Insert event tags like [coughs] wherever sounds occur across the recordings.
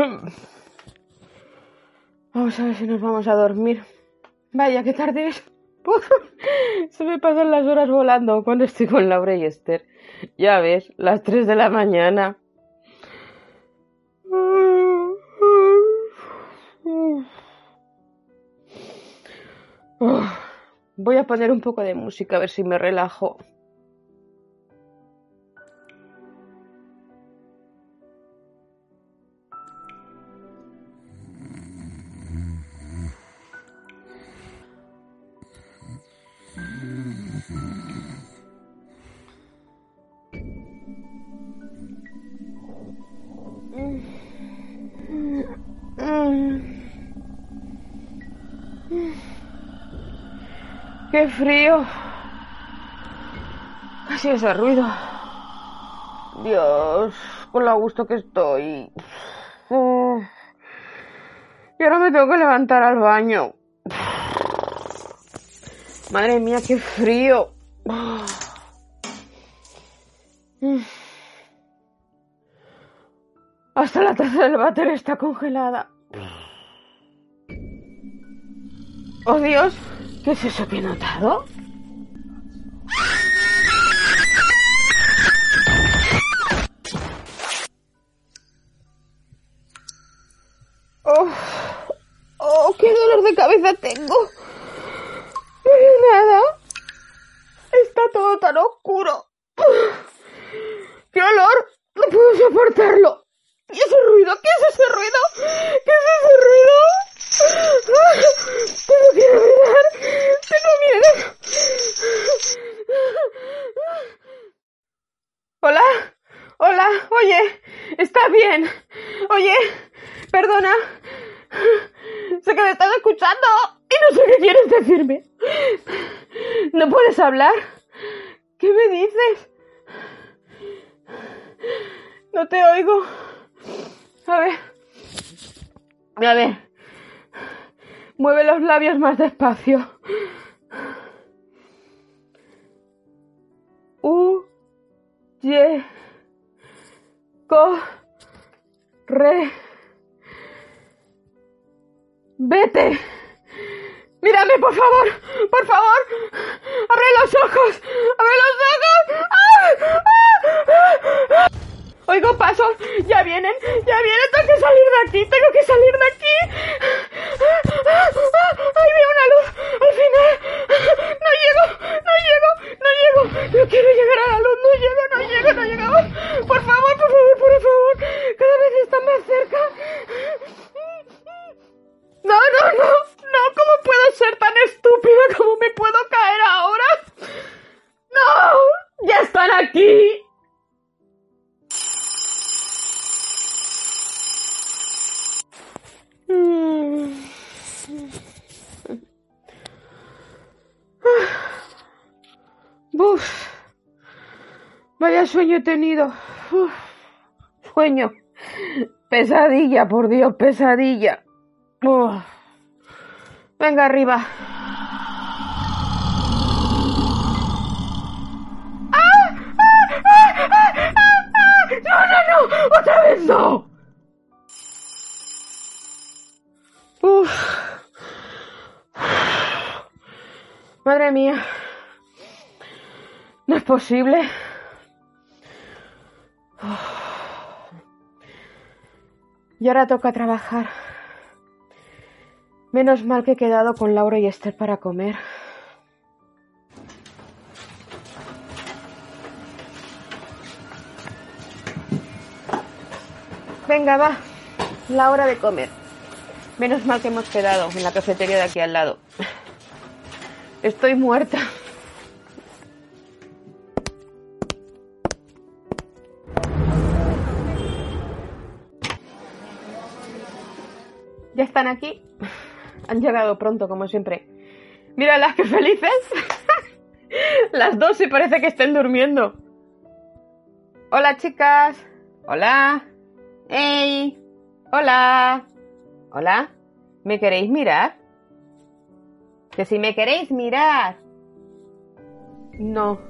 [coughs] Vamos a ver si nos vamos a dormir. Vaya, qué tarde es. [laughs] Se me pasan las horas volando cuando estoy con Laura y Esther. Ya ves, las 3 de la mañana. [sighs] Voy a poner un poco de música a ver si me relajo. ¡Qué frío! Casi ese ruido. Dios, con lo gusto que estoy. Y ahora me tengo que levantar al baño. Madre mía, qué frío. Hasta la taza del váter está congelada. ¡Oh Dios! ¿Qué es eso que he notado? ¡Oh! ¡Oh! ¡Qué dolor de cabeza tengo! No veo nada. Está todo tan oscuro. ¡Qué olor! No puedo soportarlo. ¿Y ese ruido? ¿Qué es ese ruido? ¿Qué es ese ruido? Tengo que ir a mirar. Tengo miedo. Hola. Hola. Oye. Está bien. Oye. Perdona. Sé que me estás escuchando y no sé qué quieres decirme. ¿No puedes hablar? ¿Qué me dices? No te oigo. A ver. A ver. Mueve los labios más despacio. U, Y, Co, Re. Vete. Mírame, por favor. Por favor. Abre los ojos. Abre los ojos. ¡Ah! ¡Ah! Oigo pasos. Ya vienen. Ya vienen. Tengo que salir de aquí. Tengo que salir de Vaya sueño he tenido. Sueño. Pesadilla, por Dios, pesadilla. Venga arriba. ¡Ah! ¡Ah! ¡Ah! ¡No, no, no! ¡Otra vez no! Madre mía. No es posible. Y ahora toca trabajar. Menos mal que he quedado con Laura y Esther para comer. Venga, va. La hora de comer. Menos mal que hemos quedado en la cafetería de aquí al lado. Estoy muerta. Ya están aquí. Han llegado pronto, como siempre. las que felices. [laughs] Las dos se parece que estén durmiendo. Hola, chicas. Hola. ¡Hey! Hola. Hola. ¿Me queréis mirar? Que si me queréis mirar. No.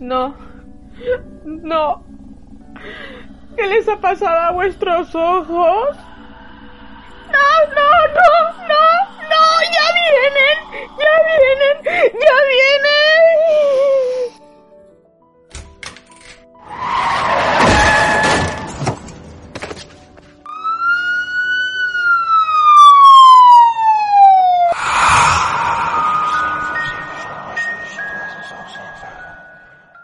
No. No. ¿Qué les ha pasado a vuestros ojos? No, no,